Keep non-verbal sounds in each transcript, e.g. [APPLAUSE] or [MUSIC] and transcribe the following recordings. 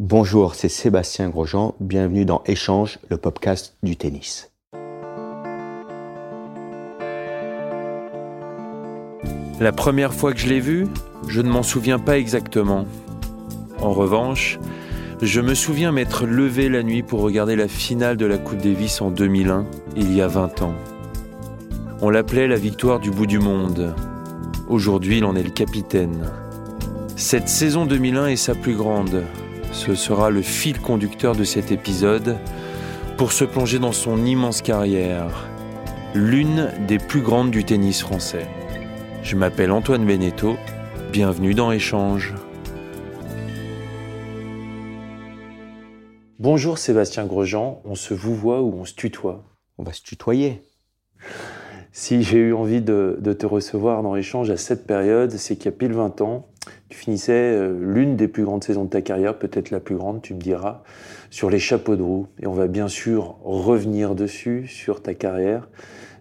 Bonjour, c'est Sébastien Grosjean. Bienvenue dans Échange, le podcast du tennis. La première fois que je l'ai vu, je ne m'en souviens pas exactement. En revanche, je me souviens m'être levé la nuit pour regarder la finale de la Coupe Davis en 2001, il y a 20 ans. On l'appelait la victoire du bout du monde. Aujourd'hui, il en est le capitaine. Cette saison 2001 est sa plus grande. Ce sera le fil conducteur de cet épisode pour se plonger dans son immense carrière, l'une des plus grandes du tennis français. Je m'appelle Antoine Beneteau, bienvenue dans Échange. Bonjour Sébastien Grosjean, on se vous voit ou on se tutoie? On va se tutoyer. Si j'ai eu envie de, de te recevoir dans Échange à cette période, c'est qu'il y a pile 20 ans, tu finissais euh, l'une des plus grandes saisons de ta carrière, peut-être la plus grande, tu me diras, sur les chapeaux de roue. Et on va bien sûr revenir dessus, sur ta carrière.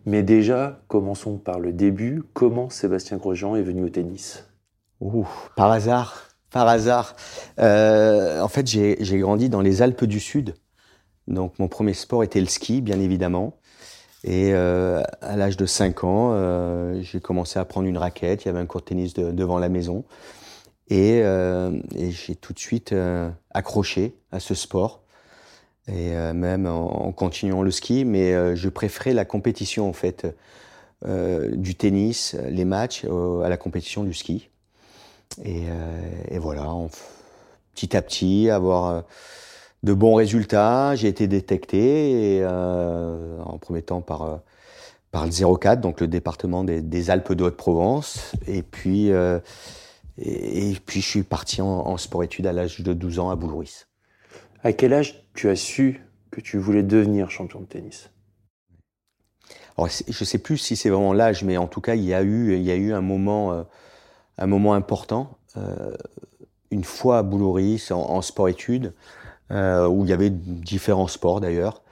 Mais déjà, commençons par le début. Comment Sébastien Grosjean est venu au tennis? Par hasard, par hasard. Euh, en fait, j'ai grandi dans les Alpes du Sud. Donc, mon premier sport était le ski, bien évidemment. Et euh, à l'âge de 5 ans, j'ai commencé à prendre une raquette. Il y avait un court de tennis de- devant la maison. Et, euh, et j'ai tout de suite euh, accroché à ce sport. Et euh, même en, continuant le ski, mais je préférais la compétition en fait, du tennis, les matchs, à la compétition du ski. Et, voilà, petit à petit, avoir de bons résultats. J'ai été détecté, en premier temps par, par le 04, donc le département des, des Alpes de Haute-Provence. Et puis, et, et puis je suis parti en, en sport-études à l'âge de 12 ans à Boulouris. À quel âge tu as su que tu voulais devenir champion de tennis? Alors, je sais plus si c'est vraiment l'âge, mais en tout cas, il y a eu, il y a eu un moment, euh, un moment important. euh, une fois à Boulouris, en, en sport-études, euh, où il y avait différents sports d'ailleurs,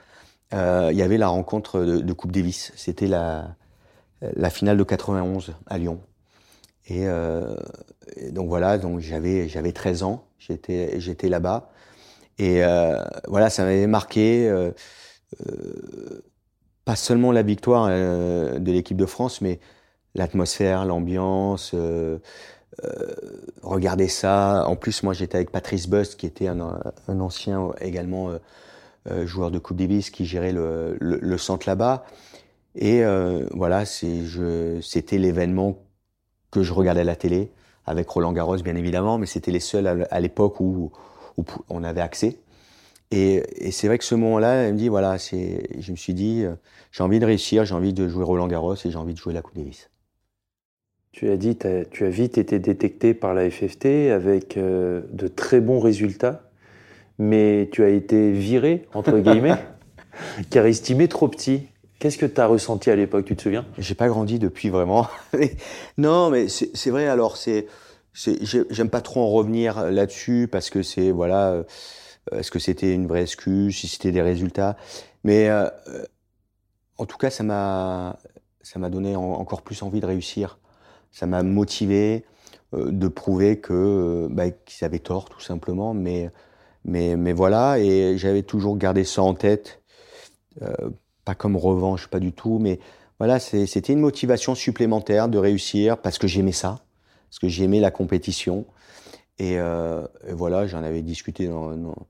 il y avait la rencontre de, de Coupe Davis. C'était la, la finale de 91 à Lyon. Et, euh, et donc voilà, donc j'avais j'avais 13 ans, j'étais j'étais là-bas. Et euh, voilà, ça m'avait marqué. euh, pas seulement la victoire de l'équipe de France, mais l'atmosphère, l'ambiance. regarder ça. En plus, moi, j'étais avec Patrice Bust, qui était un, un ancien également joueur de Coupe Davis, qui gérait le, le, centre là-bas. Et voilà, c'était l'événement que je regardais à la télé, avec Roland Garros, bien évidemment, mais c'était les seuls à, l'époque où, où on avait accès. Et, et c'est vrai que ce moment-là, elle me dit, voilà, je me suis dit, euh, j'ai envie de réussir, j'ai envie de jouer Roland Garros et j'ai envie de jouer la Coupe Davis. Tu as dit, tu as vite été détecté par la FFT avec euh, de très bons résultats, mais tu as été viré, entre guillemets, [LAUGHS] car estimé trop petit. Qu'est-ce que tu as ressenti à l'époque, tu te souviens? J'ai pas grandi depuis vraiment. [LAUGHS] Non, mais c'est vrai. Alors c'est, c'est- j'ai- j'aime pas trop en revenir là-dessus parce que c'est voilà, euh, est-ce que c'était une vraie excuse, si c'était des résultats. Mais euh, euh, en tout cas, ça m'a, ça m'a donné en- encore plus envie de réussir. Ça m'a motivé de prouver que bah, qu'ils avaient tort, tout simplement. Mais mais mais voilà, et j'avais toujours gardé ça en tête. Pas comme revanche, pas du tout, mais voilà, c'était une motivation supplémentaire de réussir parce que j'aimais ça, parce que j'aimais la compétition. Et, euh, et voilà, j'en avais discuté dans- dans-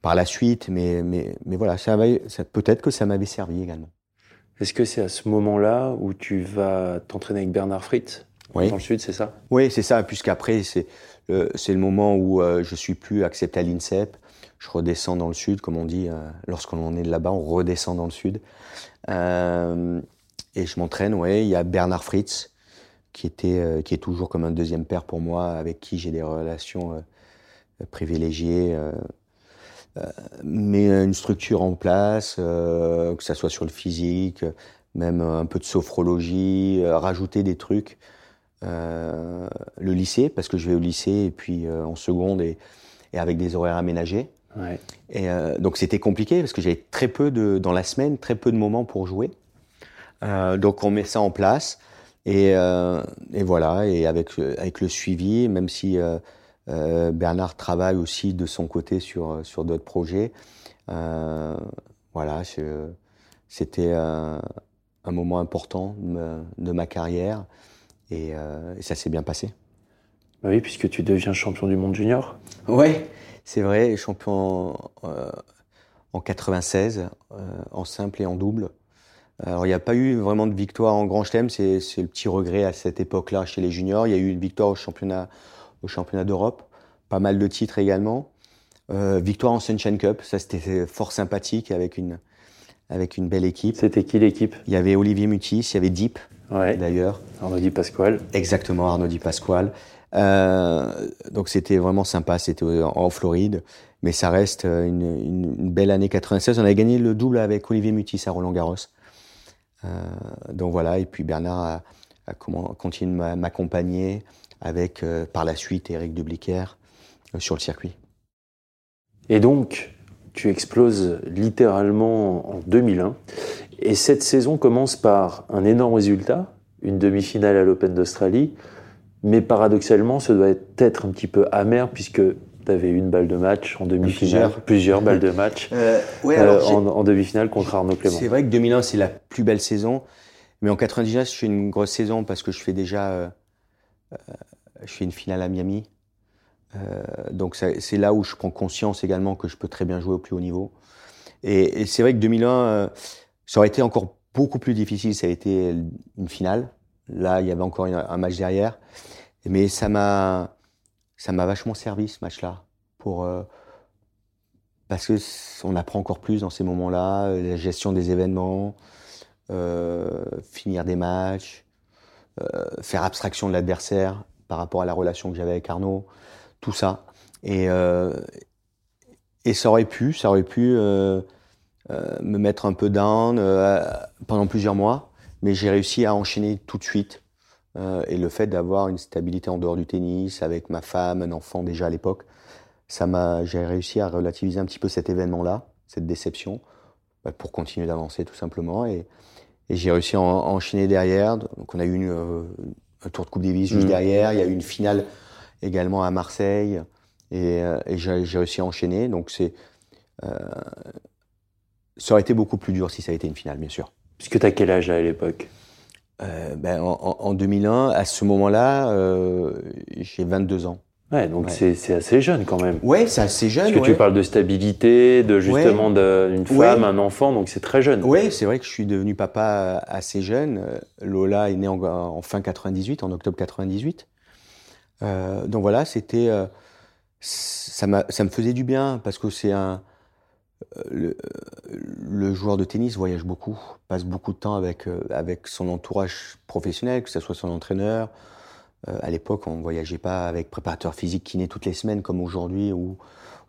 par la suite, mais, mais, mais voilà, ça, ça- peut-être que ça m'avait servi également. Est-ce que c'est à ce moment-là où tu vas t'entraîner avec Bernard Fritz? Oui. dans le sud, c'est ça? Oui, c'est ça, puisqu'après, c'est le, c'est le moment où euh, je suis plus accepté à l'INSEP. Je redescends dans le sud, comme on dit, euh, lorsqu'on est là-bas, on redescend dans le sud. Euh, et je m'entraîne, ouais, il y a Bernard Fritz, qui, était, qui est toujours comme un deuxième père pour moi, avec qui j'ai des relations privilégiées. mais une structure en place, que ça soit sur le physique, même un peu de sophrologie, rajouter des trucs. le lycée, parce que je vais au lycée et puis en seconde et avec des horaires aménagés. Et euh, donc c'était compliqué parce que j'avais très peu de dans la semaine, très peu de moments pour jouer. Euh, donc on met ça en place et, euh, et voilà et avec avec le suivi, même si Bernard travaille aussi de son côté sur sur d'autres projets. voilà, c'était un, un, moment important de ma, carrière et, et ça s'est bien passé. Oui, puisque tu deviens champion du monde junior. Ouais. C'est vrai, champion euh, en 96, euh, en simple et en double. Alors, il n'y a pas eu vraiment de victoire en Grand Chelem, c'est le petit regret à cette époque-là chez les juniors. Il y a eu une victoire au championnat, au championnat d'Europe, pas mal de titres également. Euh, victoire en Sunshine Cup, ça c'était fort sympathique avec une, avec une belle équipe. C'était qui l'équipe? Il y avait Olivier Mutis, il y avait Deep ouais. d'ailleurs. Arnaud Di Pasquale. Exactement, Arnaud Di Pasquale. Euh, donc c'était vraiment sympa, c'était en Floride, mais ça reste une, une, belle année 96. On avait gagné le double avec Olivier Mutis à Roland Garros. Euh, donc voilà, et puis Bernard a, a continué de m'accompagner avec euh, par la suite Eric Dubliquer euh, sur le circuit. Et donc, tu exploses littéralement en 2001. Et cette saison commence par un énorme résultat, une demi-finale à l'Open d'Australie, mais paradoxalement, ça doit être un petit peu amer puisque tu avais une balle de match en demi-finale, plusieurs. balles de [LAUGHS] match euh, euh, en, demi-finale contre Arnaud Clément. C'est vrai que 2001, c'est la plus belle saison. Mais en 99, je fais une grosse saison parce que je fais déjà euh, je fais une finale à Miami. donc c'est là où je prends conscience également que je peux très bien jouer au plus haut niveau. Et, c'est vrai que 2001, ça aurait été encore beaucoup plus difficile. Ça a été une finale. Là, il y avait encore un match derrière. Mais ça m'a, ça m'a vachement servi ce match-là euh, parce que on apprend encore plus dans ces moments-là, euh, la gestion des événements, euh, finir des matchs, faire abstraction de l'adversaire par rapport à la relation que j'avais avec Arnaud, tout ça. Et et ça aurait pu, ça aurait pu me mettre un peu down pendant plusieurs mois, mais j'ai réussi à enchaîner tout de suite euh, et le fait d'avoir une stabilité en dehors du tennis, avec ma femme, un enfant déjà à l'époque, ça m'a, j'ai réussi à relativiser un petit peu cet événement-là, cette déception, bah, pour continuer d'avancer tout simplement. Et, et j'ai réussi à, enchaîner derrière. Donc on a eu une, euh, un tour de Coupe Davis juste mmh. derrière. Il y a eu une finale également à Marseille. Et, euh, et j'ai réussi à enchaîner. Donc c'est, ça aurait été beaucoup plus dur si ça a été une finale, bien sûr. Puisque tu as quel âge à l'époque? Euh, ben, en, 2001, à ce moment-là, euh, j'ai 22 ans. Ouais, donc c'est assez jeune quand même. Ouais, c'est assez jeune. Parce que tu parles de stabilité, de justement d'une femme, un enfant, donc c'est très jeune. Oui, c'est vrai que je suis devenu papa assez jeune. Lola est née en, fin 98, en octobre 98. Euh, donc voilà, c'était, euh, ça, ça me faisait du bien parce que c'est un, le, le, joueur de tennis voyage beaucoup, passe beaucoup de temps avec, euh, avec son entourage professionnel, que ce soit son entraîneur. Euh, à l'époque, on ne voyageait pas avec préparateur physique kiné toutes les semaines comme aujourd'hui où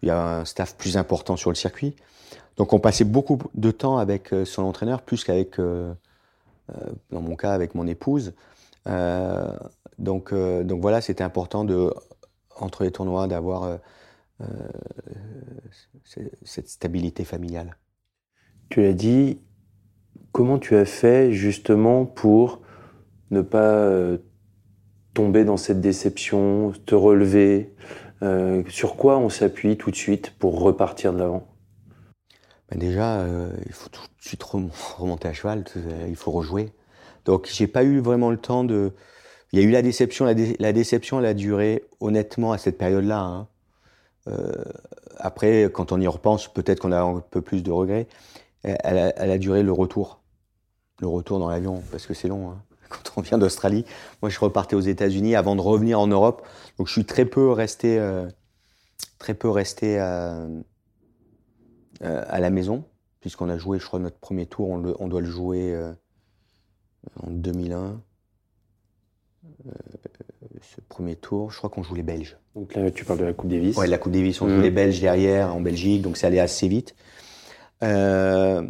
il y a un staff plus important sur le circuit. Donc on passait beaucoup de temps avec euh, son entraîneur, plus qu'avec, dans mon cas, avec mon épouse. donc, donc voilà, c'était important de, entre les tournois d'avoir cette stabilité familiale. Tu l'as dit, comment tu as fait justement pour ne pas euh, tomber dans cette déception, te relever euh, Sur quoi on s'appuie tout de suite pour repartir de l'avant? Ben Déjà, euh, il faut tout de suite [LAUGHS] remonter à cheval, il faut rejouer. Donc j'ai pas eu vraiment le temps de... Il y a eu la déception, la, déception elle a duré honnêtement à cette période-là. Hein. Après, quand on y repense, peut-être qu'on a un peu plus de regrets elle a, duré le retour. Le retour dans l'avion, parce que c'est long. Hein. [LAUGHS] Quand on vient d'Australie, moi je repartais aux États-Unis avant de revenir en Europe. Donc je suis très peu resté, euh, très peu resté à, euh, à la maison, puisqu'on a joué, je crois, notre premier tour, on, doit le jouer euh, en 2001. Ce premier tour, je crois qu'on joue les Belges. Donc là, tu parles de la Coupe Davis. Ouais, la Coupe Davis, on Mhm. joue les Belges derrière en Belgique, donc ça allait assez vite. Euh,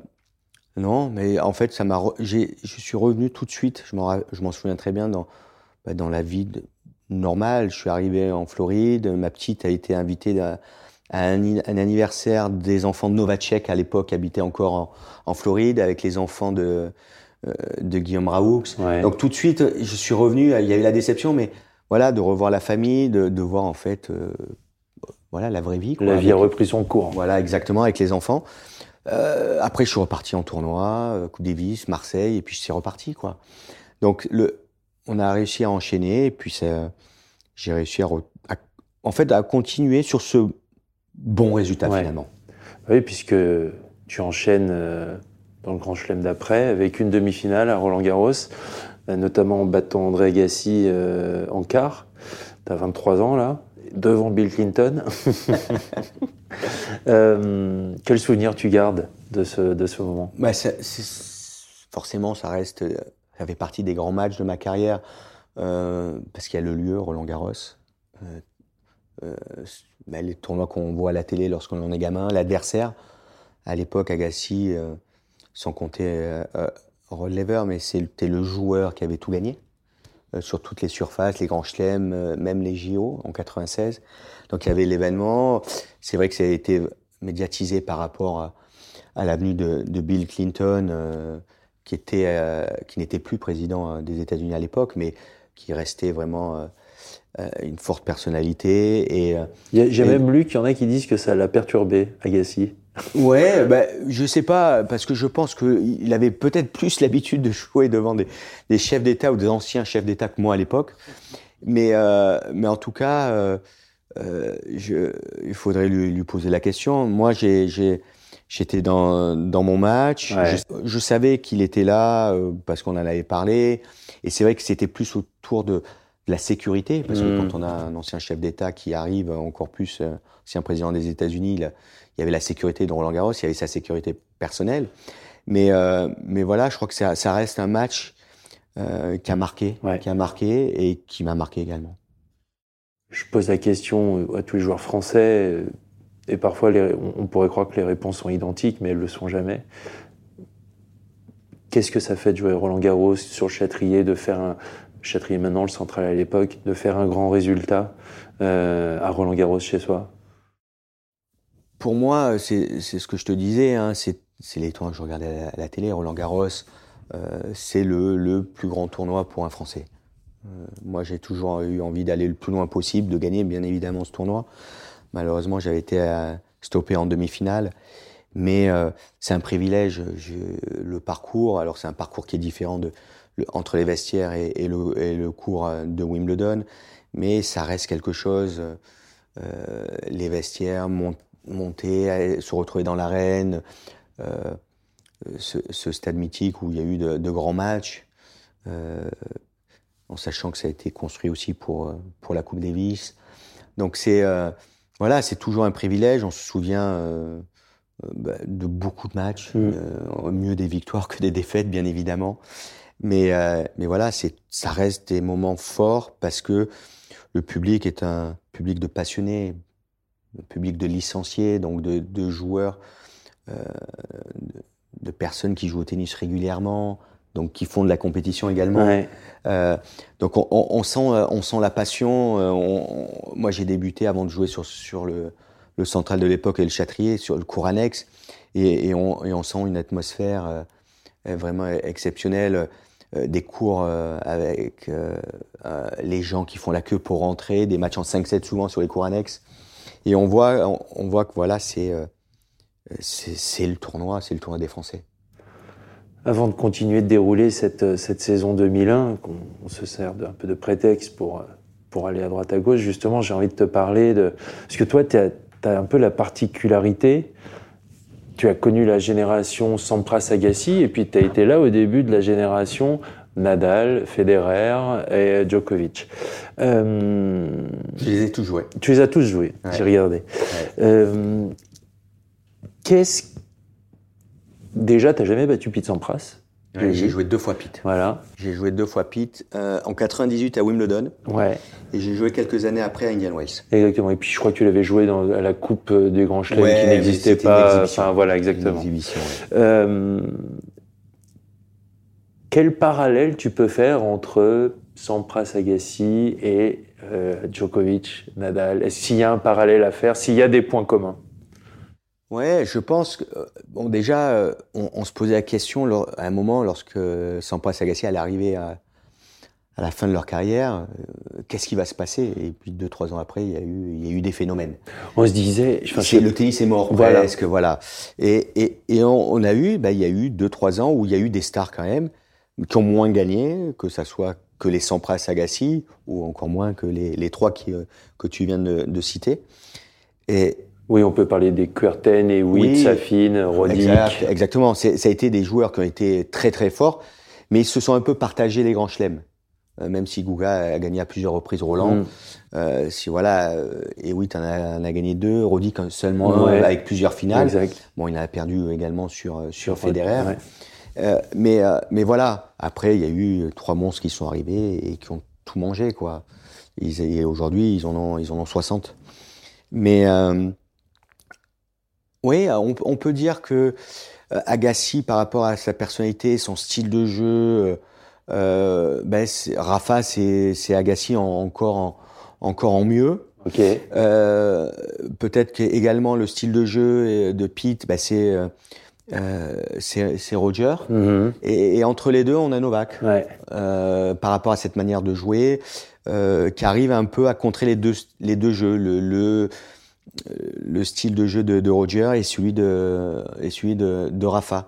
non, mais en fait, ça m'a. re- j'ai- Je suis revenu tout de suite. Je m'en, souviens très bien dans bah, dans la vie de- normale. Je suis arrivé en Floride. Ma petite a été invitée à, à un, anniversaire des enfants de Novacek à l'époque, habitaient encore en, en Floride, avec les enfants de euh, de Guillaume Raoux. Ouais. Donc tout de suite, je suis revenu. Il y a eu la déception, mais voilà, de revoir la famille, de, de voir en fait, euh, voilà, la vraie vie. quoi, la vie a repris son cours. voilà, exactement, avec les enfants. Euh, après, je suis reparti en tournoi, euh, Coupe Davis, Marseille, et puis c'est reparti, quoi. Donc, le, on a réussi à enchaîner, et puis j'ai réussi à, en fait, à continuer sur ce bon résultat Ouais. finalement. Oui, puisque tu enchaînes dans le Grand Chelem d'après avec une demi-finale à Roland Garros, euh, notamment en battant André Agassi euh, en quart. Tu as 23 ans là, devant Bill Clinton. [LAUGHS] Euh, quel souvenir tu gardes de ce, de ce moment? Bah, ça- forcément, ça reste, euh, ça fait partie des grands matchs de ma carrière euh, parce qu'il y a le lieu, Roland Garros. Euh, euh, bah, les tournois qu'on voit à la télé lorsqu'on en est gamin, l'adversaire. À l'époque, Agassi, euh, sans compter Laver, mais c'était le joueur qui avait tout gagné euh, sur toutes les surfaces, les grands chelems, euh, même les JO en 96. Donc il y avait l'événement. C'est vrai que ça a été médiatisé par rapport à, à l'avenue de, de Bill Clinton, euh, qui était, qui n'était plus président des États-Unis à l'époque, mais qui restait vraiment une forte personnalité. Et J'ai même lu qu'il y en a qui disent que ça l'a perturbé, Agassi. Ouais, bah, je sais pas, parce que je pense qu'il avait peut-être plus l'habitude de jouer devant des, des chefs d'État ou des anciens chefs d'État que moi à l'époque. Mais, euh, mais en tout cas, euh, euh, je, il faudrait lui, lui poser la question. Moi, j'étais dans, dans mon match. Ouais. Je, je savais qu'il était là parce qu'on en avait parlé. Et c'est vrai que c'était plus autour de, de la sécurité, parce que Mm. quand on a un ancien chef d'État qui arrive, encore plus ancien président des États-Unis, il, y avait la sécurité de Roland Garros, il y avait sa sécurité personnelle. Mais, euh, mais voilà, je crois que ça, ça reste un match euh, qui a marqué, Ouais. qui a marqué et qui m'a marqué également. Je pose la question à tous les joueurs français, euh, et parfois les- on- pourrait croire que les réponses sont identiques, mais elles ne le sont jamais. Qu'est-ce que ça fait de jouer Roland Garros sur le Châtrier, de faire un Châtrier maintenant, le central à l'époque, de faire un grand résultat euh, à Roland Garros chez soi? Pour moi, c'est c'est ce que je te disais, hein, c'est les tournois que je regardais à la, télé. Roland Garros, euh, c'est le, plus grand tournoi pour un Français. Euh, moi, j'ai toujours eu envie d'aller le plus loin possible, de gagner bien évidemment ce tournoi. Malheureusement, j'avais été euh, stoppé en demi-finale. Mais euh, c'est un privilège. Le parcours, alors c'est un parcours qui est différent entre les vestiaires et, le, et le cours euh, de Wimbledon, mais ça reste quelque chose. euh, les vestiaires, mon- monter, se retrouver dans l'arène, euh, ce, ce stade mythique où il y a eu de, de grands matchs, euh, en sachant que ça a été construit aussi pour, euh, pour la Coupe Davis. Donc c'est euh, voilà, c'est toujours un privilège. On se souvient bah, de beaucoup de matchs, Mm. euh, mieux des victoires que des défaites, bien évidemment. Mais, mais voilà, ça reste des moments forts parce que le public est un public de passionnés, public de licenciés, donc de, de joueurs, euh, de, de personnes qui jouent au tennis régulièrement, donc qui font de la compétition également. Ouais. Euh, donc on, on- on sent, euh, on sent la passion. on- on- moi j'ai débuté avant de jouer sur, sur le, le central de l'époque et le Châtrier, sur le cours annexe, et, et on, et on sent une atmosphère euh, vraiment exceptionnelle. euh, des cours avec les gens qui font la queue pour rentrer, des matchs en 5-7 souvent sur les cours annexes. Et on voit, on, voit que voilà, c'est euh, c'est c'est le tournoi, c'est le tournoi des Français. Avant de continuer de dérouler cette, cette saison 2001, qu'on on se sert d'un peu de prétexte pour, euh, pour aller à droite à gauche, justement, j'ai envie de te parler de... Parce que toi, tu as, un peu la particularité, tu as connu la génération Sampras-Agassi, et puis tu as été là au début de la génération Nadal, Federer et Djokovic. Euh, Je les ai tous joués. tu les as tous joués, Ouais. j'ai regardé. Euh, Qu'est-ce Déjà, t'as jamais battu Pete Sampras? J'ai joué deux fois Pete. Voilà. J'ai joué deux fois Pete euh, en 98 à Wimbledon. Ouais. Et j'ai joué quelques années après à Indian Wells. Exactement. Et puis je crois que tu l'avais joué dans à la Coupe des Grands Chelems qui n'existait pas. Enfin voilà, exactement. Une exhibition, quel parallèle tu peux faire entre Sampras Agassi et euh, Djokovic, Nadal? Est-ce qu'il y a un parallèle à faire S'il y a des points communs? Ouais, je pense que euh, bon déjà euh, on, se posait la question à un moment lorsque Sampras Agassi allait arriver à, à la fin de leur carrière, qu'est-ce qui va se passer? Et puis deux trois ans après, il y a eu il y a eu des phénomènes. On se disait, enfin, le tennis est mort voilà. presque, voilà. Et, et, et on, a eu, bah, il y a eu deux trois ans où il y a eu des stars quand même qui ont moins gagné, que ça soit que les Sampras Agassi, ou encore moins que les, les trois qui, euh, que tu viens de, de, citer. Et oui, on peut parler des Kurten et oui, Safin, Roddick. exactement. Ça a été des joueurs qui ont été très très forts, mais ils se sont un peu partagés les grands chelems. Euh, même si Gouga a gagné à plusieurs reprises Roland, mm. euh, si voilà, et Witt en a, en gagné deux, Roddick seulement avec plusieurs finales. Exact. Bon, il en a perdu également sur sur Federer. Ouais. Euh, mais, euh, mais voilà, après, il y a eu trois monstres qui sont arrivés et qui ont tout mangé, quoi. Ils, aujourd'hui, ils en ont, ils en ont 60. Mais euh, oui, on, on, peut dire que Agassi, par rapport à sa personnalité, son style de jeu, ben Rafa, c'est Agassi en, encore, en, encore en mieux. Ok. Euh, Peut-être qu'également le style de jeu de Pete, ben c'est euh, c'est Roger. Mhm. et, et, entre les deux, on a Novak. Ouais. Euh, par rapport à cette manière de jouer, euh, qui arrive un peu à contrer les deux, les deux jeux, le, le, le style de jeu de, de, Roger et celui de, et celui de, de Rafa.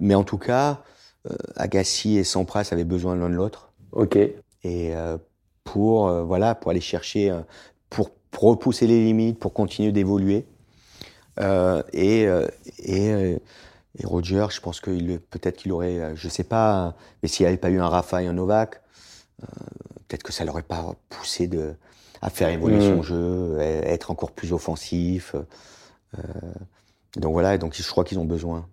Mais en tout cas, Agassi et Sampras avaient besoin l'un de l'autre. Ok. Et pour voilà, pour aller chercher, pour, pour repousser les limites, pour continuer d'évoluer. Euh, et, euh, et, euh, et, Roger, je pense qu'il peut-être qu'il aurait, je sais pas, mais s'il n'y avait pas eu un Rafa et un Novak, peut-être que ça l'aurait pas poussé de, à faire évoluer son mmh. jeu, être encore plus offensif. donc voilà, donc je crois qu'ils ont besoin.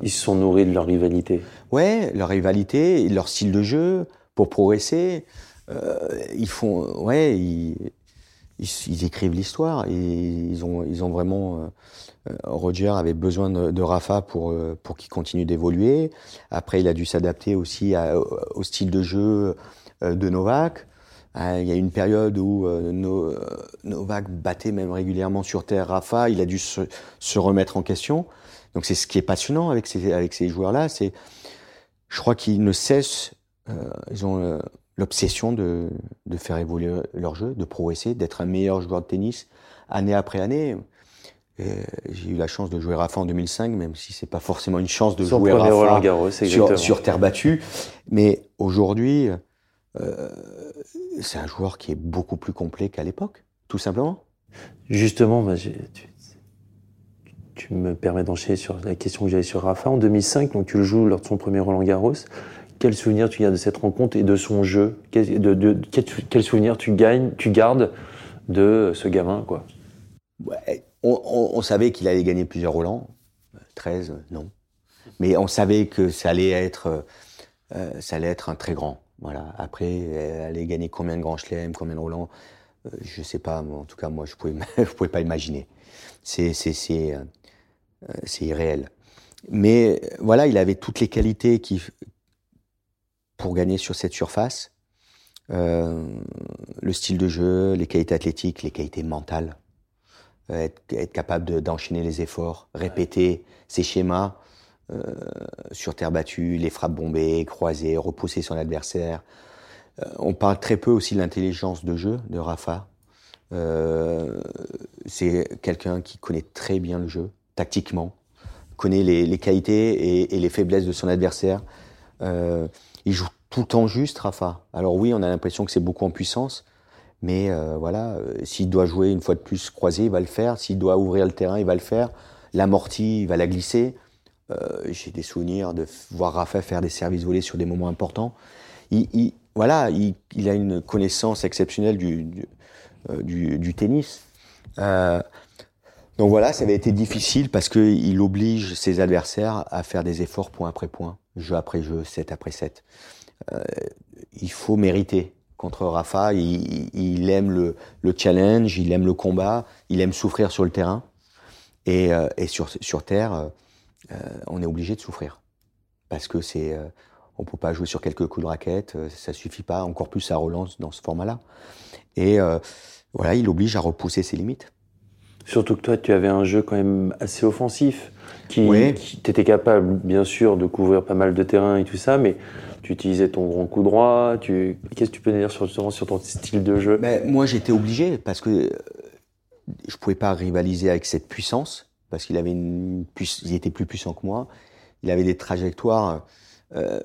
Ils se sont nourris de leur rivalité. Ouais, leur rivalité, leur style de jeu pour progresser. ils font, ouais, ils, ils, écrivent l'histoire ils ont, vraiment. Euh, euh, Roger avait besoin de, Rafa pour euh, pour qu'il continue d'évoluer. Après, il a dû s'adapter aussi au style de jeu de Novak. Il y a une période où Novak battait même régulièrement sur terre Rafa. Il a dû se, se remettre en question. Donc c'est ce qui est passionnant avec ces avec ces joueurs-là, c'est je crois qu'ils ne cessent. ils ont l'obsession de, de, faire évoluer leur jeu, de progresser, d'être un meilleur joueur de tennis année après année. J'ai eu la chance de jouer Rafa en 2005, même si c'est pas forcément une chance de jouer Rafa Garros, sur, sur, terre battue. Mais aujourd'hui, euh, c'est un joueur qui est beaucoup plus complet qu'à l'époque, tout simplement. Justement, bah, tu, tu, me permets d'enchaîner sur la question que j'avais sur Rafa. En 2005, donc tu le joues lors de son premier Roland Garros. Quel souvenir tu gardes de cette rencontre et de son jeu? Quel, souvenir tu, gagnes, tu gardes de ce gamin quoi? On, savait qu'il allait gagner plusieurs Roland. 13, non. Mais on savait que ça allait être, euh, ça allait être un très grand. Voilà. Après, elle allait gagner combien de grands chelems, combien de Roland, euh, je sais pas. en tout cas, moi, je [LAUGHS] je pouvais pas imaginer. C'est, euh, c'est irréel. Mais voilà, il avait toutes les qualités qui, pour gagner sur cette surface. Euh, le style de jeu, les qualités athlétiques, les qualités mentales. Euh, être, capable d'enchaîner les efforts, répéter ses schémas euh, sur terre battue, les frappes bombées, croisées, repousser son adversaire. On parle très peu aussi de l'intelligence de jeu de Rafa. C'est quelqu'un qui connaît très bien le jeu, tactiquement, connaît les, les qualités et, et, les faiblesses de son adversaire. Il joue tout le temps juste, Rafa. Alors oui, on a l'impression que c'est beaucoup en puissance, mais euh, voilà, euh, s'il doit jouer une fois de plus croisé, il va le faire. S'il doit ouvrir le terrain, il va le faire. L'amorti, il va la glisser. Euh, J'ai des souvenirs de voir Rafa faire des services volés sur des moments importants. Il, il voilà, il, a une connaissance exceptionnelle du tennis. Donc voilà, ça avait été difficile parce qu'il oblige ses adversaires à faire des efforts point après point, jeu après jeu, set après set. Euh, il faut mériter. Contre Rafa, il, aime le, challenge, il aime le combat, il aime souffrir sur le terrain. Et, euh, sur, terre, euh, on est obligé de souffrir. Parce que on peut pas jouer sur quelques coups de raquette, ça suffit pas, encore plus ça relance dans ce format-là. Et voilà, il oblige à repousser ses limites. Surtout que toi, tu avais un jeu quand même assez offensif, qui, qui t'étais capable, bien sûr, de couvrir pas mal de terrain et tout ça, mais tu utilisais ton grand coup droit. Tu... Qu'est-ce que tu peux dire sur, sur ton style de jeu? Ben, Moi, j'étais obligé parce que euh, je pouvais pas rivaliser avec cette puissance, parce qu'il avait une il était plus puissant que moi. Il avait des trajectoires euh,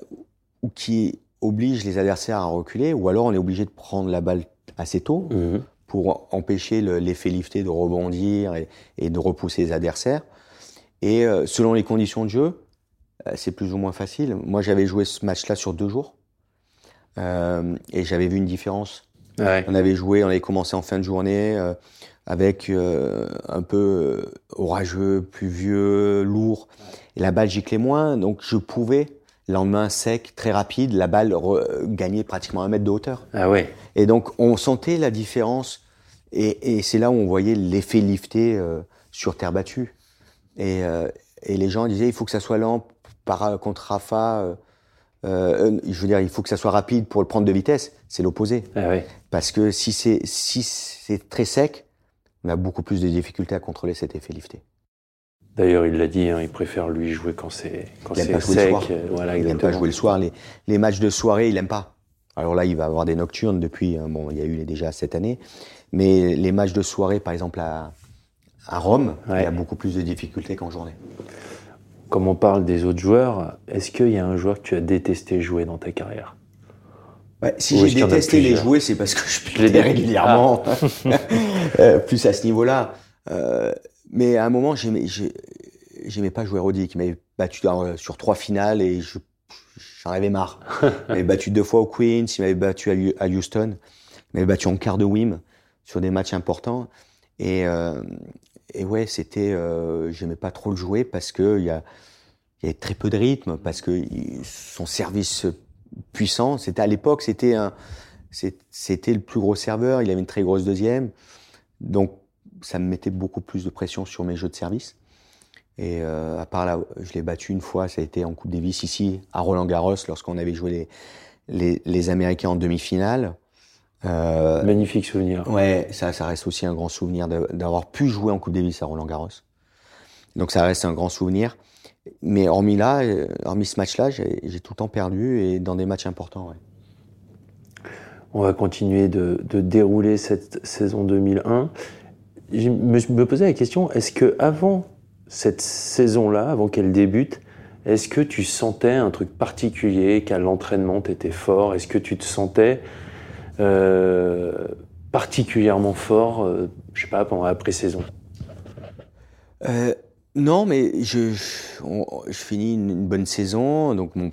qui obligent les adversaires à reculer, ou alors on est obligé de prendre la balle assez tôt. Mhm pour empêcher l'effet lifté de rebondir et, de repousser les adversaires. Et euh, selon les conditions de jeu, euh, c'est plus ou moins facile. Moi, j'avais joué ce match-là sur deux jours euh, et j'avais vu une différence. On avait joué, on avait commencé en fin de journée avec un peu orageux, pluvieux, lourd. Et la balle giclait moins, donc je pouvais lendemain sec, très rapide, la balle gagnait pratiquement un mètre de hauteur. Ah ouais. Et donc on sentait la différence, et, c'est là où on voyait l'effet lifté euh, sur terre battue. Et, euh, et, les gens disaient il faut que ça soit lent par, contre Rafa. Euh, je veux dire, il faut que ça soit rapide pour le prendre de vitesse. C'est l'opposé. Ah ouais. Parce que si c'est si c'est très sec, on a beaucoup plus de difficultés à contrôler cet effet lifté. D'ailleurs, il l'a dit, hein, il préfère lui jouer quand c'est quand c'est sec. Euh, voilà, il n'aime pas jouer le soir. Les, les, matchs de soirée, il n'aime pas. Alors là, il va avoir des nocturnes depuis. Hein, bon, il y a eu les déjà cette année, mais les matchs de soirée, par exemple à, à Rome, il y a beaucoup plus de difficultés qu'en journée. Comme on parle des autres joueurs, est-ce qu'il y a un joueur que tu as détesté jouer dans ta carrière? Si j'ai détesté les jouer, c'est parce que je les régulièrement. Ah. [LAUGHS] Euh, plus à ce niveau-là. Euh, mais à un moment, j'aimais pas jouer Roddy, qui m'avait battu sur trois finales et j'en avais marre. [LAUGHS] il m'avait battu deux fois au Queens, il m'avait battu à Houston, il m'avait battu en quart de Wim sur des matchs importants. Et, euh, et ouais, c'était, euh, j'aimais pas trop le jouer parce que il y, a, y avait très peu de rythme, parce que son service puissant, c'était à l'époque, c'était un, c'était le plus gros serveur, il avait une très grosse deuxième. Donc ça me mettait beaucoup plus de pression sur mes jeux de service. Et euh, à part là, je l'ai battu une fois, ça a été en Coupe Davis ici, à Roland Garros, lorsqu'on avait joué les, les, les Américains en demi-finale. Euh, Magnifique souvenir. Ouais, ça, ça reste aussi un grand souvenir d'avoir pu jouer en Coupe Davis à Roland Garros. Donc ça reste un grand souvenir. Mais hormis là, euh, hormis ce match-là, j'ai tout le temps perdu et dans des matchs importants. Ouais. On va continuer de, de dérouler cette saison 2001 je me, posais la question, est-ce que avant cette saison-là, avant qu'elle débute, est-ce que tu sentais un truc particulier, qu'à l'entraînement tu étais fort? Est-ce que tu te sentais euh, particulièrement fort, euh, je sais pas, pendant la pré-saison euh, Non, mais je, finis une, bonne saison, donc mon,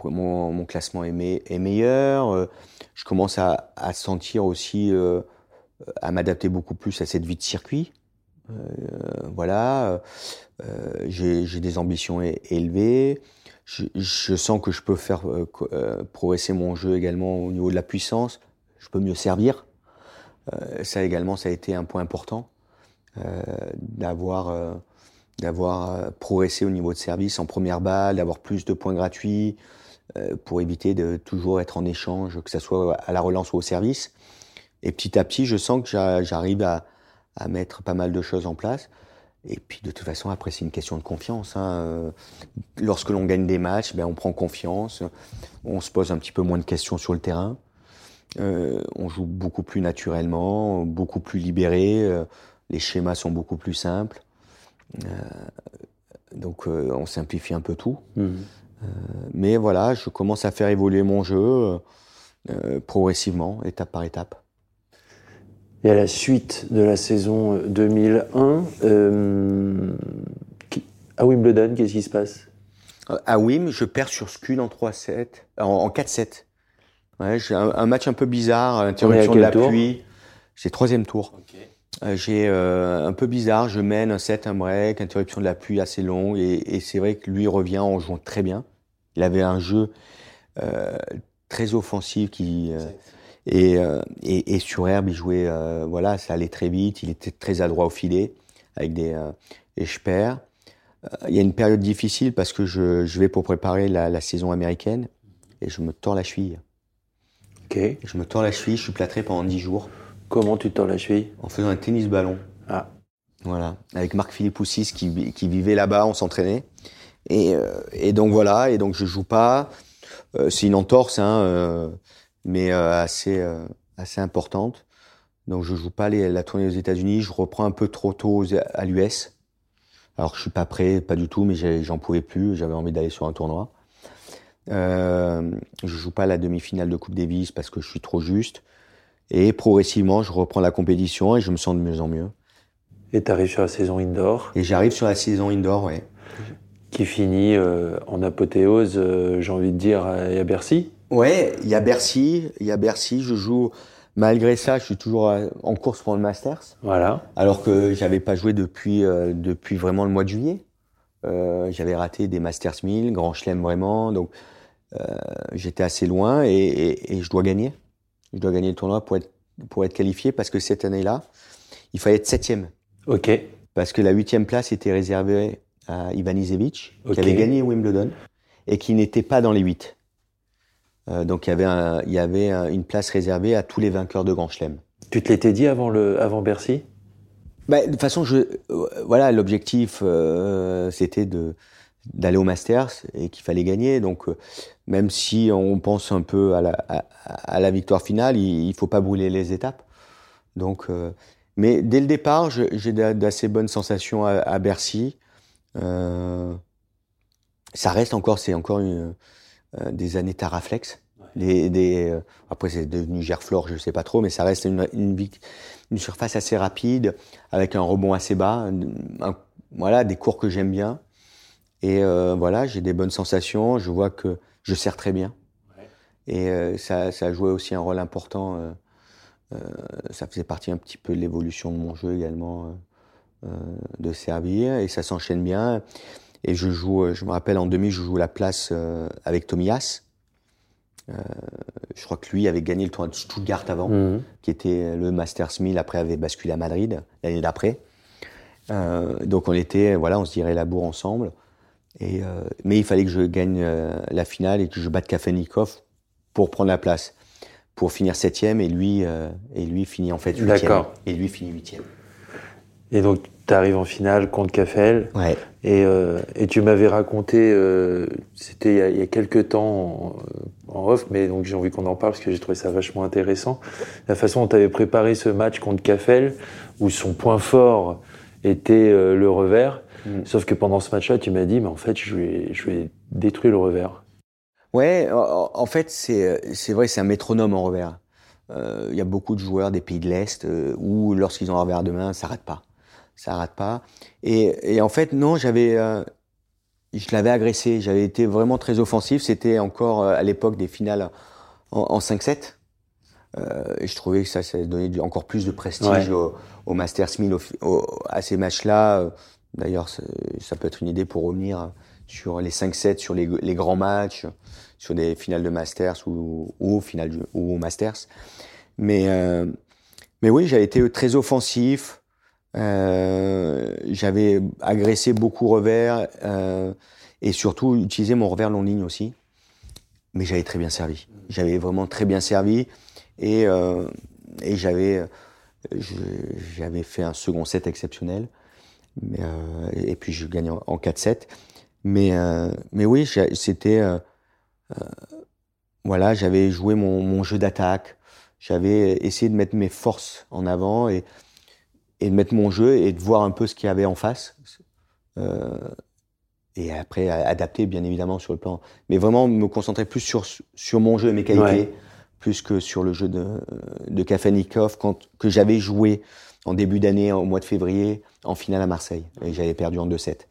mon, classement est, meilleur. je commence à sentir aussi, à m'adapter beaucoup plus à cette vie de circuit. Euh, voilà, euh, j'ai des ambitions élevées. Je, sens que je peux faire euh, progresser mon jeu également au niveau de la puissance. Je peux mieux servir. ça également, ça a été un point important d'avoir d'avoir progressé au niveau de service en première balle, d'avoir plus de points gratuits pour éviter de toujours être en échange, que ce soit à la relance ou au service. Et petit à petit, je sens que j'arrive à, à mettre pas mal de choses en place. Et puis de toute façon, après, c'est une question de confiance. Hein. Lorsque l'on gagne des matchs, ben, on prend confiance, on se pose un petit peu moins de questions sur le terrain, euh, on joue beaucoup plus naturellement, beaucoup plus libéré, euh, les schémas sont beaucoup plus simples. Euh, donc euh, on simplifie un peu tout. Mmh. Euh, mais voilà, je commence à faire évoluer mon jeu progressivement, étape par étape. Et à la suite de la saison 2001, euh, à Wimbledon, qu'est-ce qui se passe? Euh, À Wim, je perds sur Skun en 3-7, en, 4-7. Ouais, j'ai un, match un peu bizarre, interruption de la pluie. C'est troisième tour. J'ai un peu bizarre, je mène un set, un break, interruption de la pluie assez longue, et, et c'est vrai que lui revient en jouant très bien. Il avait un jeu très offensif qui et, et, et, sur herbe il jouait voilà ça allait très vite, il était très adroit au filet avec des je perds. Il y a une période difficile parce que je, je vais pour préparer la, la, saison américaine et je me tords la cheville. Ok. Je me tords la cheville, je suis plâtré pendant 10 jours. Comment tu tords la cheville? En faisant un tennis ballon. Ah. Voilà. Avec Marc Philippe Poussis qui, qui vivait là-bas, on s'entraînait. Et, euh, et, donc voilà, et donc je joue pas. Euh, c'est une entorse, hein, euh, mais euh, assez, euh, assez importante. Donc je joue pas les, la tournée aux États-Unis. Je reprends un peu trop tôt à l'US. Alors je suis pas prêt, pas du tout, mais j'en pouvais plus. J'avais envie d'aller sur un tournoi. Euh, je joue pas la demi-finale de Coupe Davis parce que je suis trop juste. Et progressivement, je reprends la compétition et je me sens de mieux en mieux. Et tu arrives sur la saison indoor? Et j'arrive sur la saison indoor, ouais. Qui finit euh, en apothéose, euh, j'ai envie de dire, à Bercy Ouais, il y a Bercy, il y a Bercy. Je joue Malgré ça, je suis toujours euh, en course pour le Masters. Voilà. Alors que j'avais pas joué depuis euh, depuis vraiment le mois de juillet. Euh, j'avais raté des Masters 1000, Grand Chelem vraiment, donc euh, j'étais assez loin et, et, et, je dois gagner. Je dois gagner le tournoi pour être pour être qualifié parce que cette année-là, il fallait être septième. Ok. Parce que la huitième place était réservée à Ivan Izevich, okay. qui avait gagné Wimbledon et qui n'était pas dans les huit. Euh, donc il y avait, un, il y avait une place réservée à tous les vainqueurs de Grand Chelem. Tu te l'étais dit avant, le, avant Bercy? Bah, De toute façon, je, euh, voilà, l'objectif, euh, c'était de d'aller au Masters et qu'il fallait gagner. Donc, euh, même si on pense un peu à la, à, à la victoire finale, il, il faut pas brûler les étapes. Donc, mais dès le départ, j'ai d'assez bonnes sensations à, à Bercy. ça reste encore, c'est encore une, euh, des années Taraflex. Les, des, euh, après, c'est devenu Gerflor, je sais pas trop, mais ça reste une, une, une, surface assez rapide, avec un rebond assez bas. Un, voilà, des cours que j'aime bien. Et euh, voilà, j'ai des bonnes sensations. Je vois que je sers très bien. Ouais. Et ça, ça a joué aussi un rôle important. Ça faisait partie un petit peu de l'évolution de mon jeu également, de servir. Et ça s'enchaîne bien. Et je joue, je me rappelle en demi, je joue la place euh, avec Tomias. Euh, je crois que lui avait gagné le tournoi de Stuttgart avant, mmh. qui était le Masters 1000. Après, avait basculé à Madrid l'année d'après. Euh, donc on était, voilà, on se dirait la bourre ensemble. Et euh, mais il fallait que je gagne euh, la finale et que je batte Kafelnikov pour prendre la place, pour finir septième et lui et lui finit en fait huitième. Et lui finit huitième. Et donc tu arrives en finale contre Cafel. Ouais. Et, euh, et tu m'avais raconté, euh, c'était il, il, y a quelques temps en, en off, mais donc j'ai envie qu'on en parle parce que j'ai trouvé ça vachement intéressant. La façon dont tu avais préparé ce match contre Cafel, où son point fort était euh, le revers. Mm. Sauf que pendant ce match-là, tu m'as dit, mais en fait, je vais, je vais détruire le revers. Ouais, en, fait, c'est vrai, c'est un métronome en revers. Il y a beaucoup de joueurs des pays de l'Est où, lorsqu'ils ont un revers de main, ça rate pas ça rate pas. Et, et en fait, non, j'avais, euh, je l'avais agressé. J'avais été vraiment très offensif. C'était encore euh, à l'époque des finales en, en 5-7. Euh, et je trouvais que ça, ça donnait du, encore plus de prestige ouais. au, au, Masters 1000, au, au, à ces matchs-là. D'ailleurs, ça peut être une idée pour revenir sur les 5-7, sur les, les, grands matchs, sur des finales de Masters ou, ou, finales, ou Masters. Mais, euh, mais oui, j'avais été très offensif. Euh, j'avais agressé beaucoup revers euh, et surtout utilisé mon revers long ligne aussi. Mais j'avais très bien servi. J'avais vraiment très bien servi et, euh, j'avais fait un second set exceptionnel. Et puis je gagne en, en 4-7. Mais, oui, c'était. Voilà, j'avais joué mon jeu d'attaque. J'avais essayé de mettre mes forces en avant et, et de mettre mon jeu et de voir un peu ce qu'il y avait en face. Euh, et après, adapter, bien évidemment, sur le plan. Mais vraiment me concentrer plus sur, sur mon jeu et mes qualités, ouais. plus que sur le jeu de, de Kafelnikov quand, que j'avais joué en début d'année, au mois de février, en finale à Marseille. Et j'avais perdu en 2-7.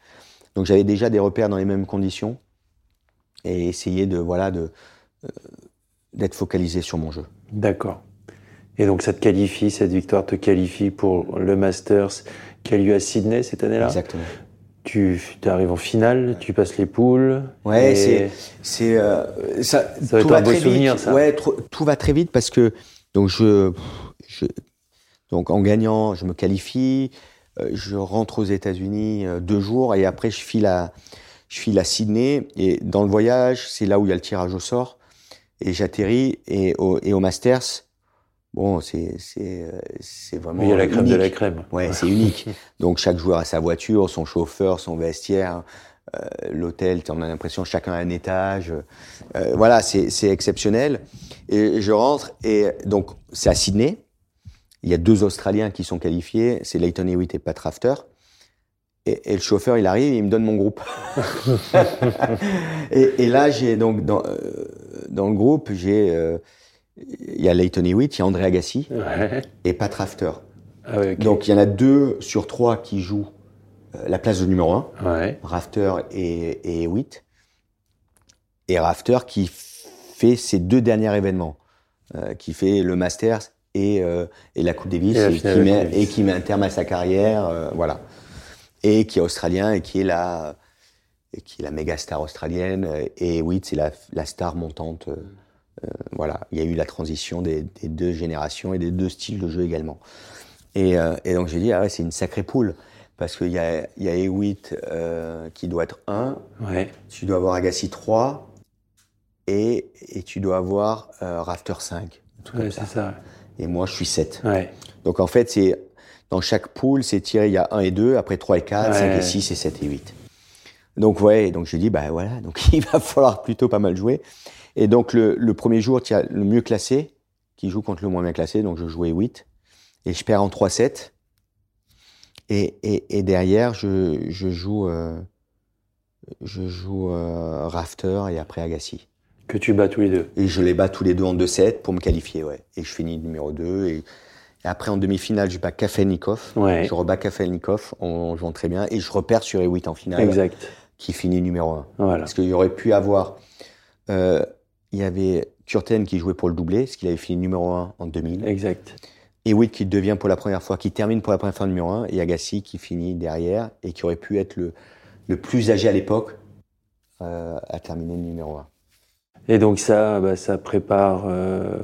Donc j'avais déjà des repères dans les mêmes conditions et essayer de, voilà, de, euh, d'être focalisé sur mon jeu. D'accord. Et donc ça te qualifie, cette victoire te qualifie pour le Masters qui a lieu à Sydney cette année-là. Exactement. Tu arrives en finale, tu passes les poules. Ouais, c'est c'est euh, ça. Ça va être un beau souvenir, ça. Ouais, tout va très vite parce que donc je, je donc en gagnant, je me qualifie. Euh, je rentre aux États-Unis euh, deux jours et après je file à je file à Sydney et dans le voyage, c'est là où il y a le tirage au sort et j'atterris et au, et au Masters Bon, c'est c'est c'est vraiment. il y a la crème de la crème. Ouais, c'est unique. [LAUGHS] Donc chaque joueur a sa voiture, son chauffeur, son vestiaire, euh, l'hôtel. On a l'impression chacun a un étage. Euh, voilà, c'est c'est exceptionnel. Et je rentre et donc c'est à Sydney. Il y a deux Australiens qui sont qualifiés, c'est Leighton Hewitt et Pat Rafter. Et, et, le chauffeur, il arrive, et il me donne mon groupe. [LAUGHS] [LAUGHS] et, et, là, j'ai donc dans, euh, dans le groupe, j'ai euh, il y a Leighton Hewitt, il y a André Agassi et Pat Rafter. Ah Donc il y en a deux sur trois qui jouent euh, la place de numéro un, Rafter et, et Hewitt. Et Rafter qui fait ses deux derniers événements, euh, qui fait le Masters et, euh, et la Coupe Davis, et, et, qui met, et, qui met, un terme à sa carrière, voilà. Et qui est australien et qui est la, et qui est la méga star australienne. Et Hewitt, c'est la, la, star montante voilà, il y a eu la transition des, deux générations et des deux styles de jeu également. Et, euh, donc j'ai dit, ah ouais, c'est une sacrée poule. Parce qu'il y a, y a Hewitt euh, qui doit être 1, ouais. tu dois avoir Agassi 3, et, et tu dois avoir Rafter 5. Ouais, c'est ça. Et moi, je suis 7. Ouais. Donc en fait, c'est dans chaque poule, c'est tiré, il y a 1 et 2, après 3 et 4, 5 et 6 et 7 et 8. Donc ouais, donc j'ai dit, bah voilà, donc [LAUGHS] il va falloir plutôt pas mal jouer. Et donc le, le premier jour, tu as le mieux classé qui joue contre le moins bien classé, donc je jouais 8. Et je perds en 3-7. Et, et, et, derrière, je, je joue, euh, je joue euh, Rafter et après Agassi. Que tu bats tous les deux. Et je les bats tous les deux en 2-7 pour me qualifier, ouais. Et je finis numéro 2. Et, après, en demi-finale, je bats Kafelnikov. Ouais. Je rebats Kafelnikov en jouant très bien. Et je repère sur E8 en finale. Exact. Qui finit numéro 1. Voilà. Parce qu'il y aurait pu avoir euh, il y avait Kurten qui jouait pour le doublé, parce qu'il avait fini numéro 1 en 2000. Exact. Et Witt qui devient pour la première fois, qui termine pour la première fois numéro 1, et Agassi qui finit derrière, et qui aurait pu être le, le plus âgé à l'époque euh, à terminer numéro 1. Et donc ça, bah, ça prépare euh,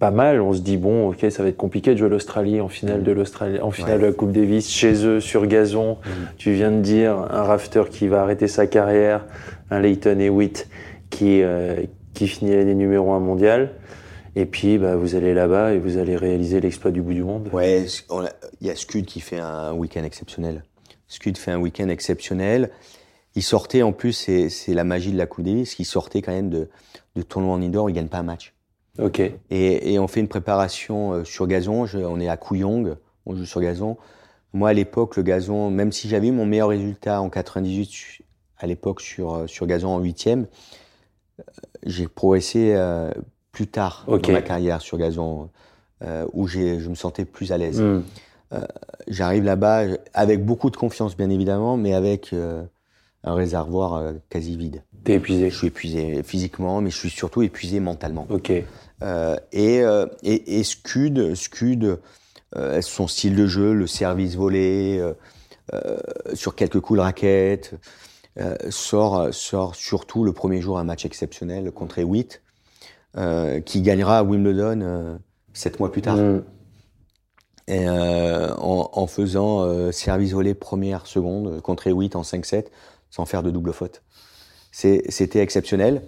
pas mal. On se dit bon, ok, ça va être compliqué de jouer l'Australie en finale de l'Australie, en finale de la Coupe Davis chez eux sur gazon. Mm. Tu viens de dire un rafter qui va arrêter sa carrière, un Leighton Hewitt qui, euh, qui finit l'année numéro 1 mondial. Et puis, bah, vous allez là-bas et vous allez réaliser l'exploit du bout du monde. Ouais, il y a Scud qui fait un week-end exceptionnel. Scud fait un week-end exceptionnel. Il sortait, en plus, c'est la magie de la Coupe Davis, il sortait quand même de, de tournoi en indoor, il gagne pas un match. Ok. Et, et on fait une préparation euh, sur gazon, on est à Kouyong, on joue sur gazon. Moi, à l'époque, le gazon, même si j'avais eu mon meilleur résultat en 98 à l'époque sur, euh, sur gazon en huitième, j'ai progressé euh, plus tard dans ma carrière sur gazon, euh, où je me sentais plus à l'aise. Hmm. Euh, j'arrive là-bas avec beaucoup de confiance, bien évidemment, mais avec un réservoir quasi vide. T'es épuisé Je suis épuisé physiquement, mais je suis surtout épuisé mentalement. Ok. et, et, et Scud, Scud son style de jeu, le service volé, sur quelques coups de raquette, euh, sort, sort surtout le premier jour un match exceptionnel contre Hewitt, euh, qui gagnera à Wimbledon euh, sept mois plus tard. Mm. Et en, en, faisant service volé première seconde contre Hewitt en 5-7 sans faire de double faute. C'était exceptionnel.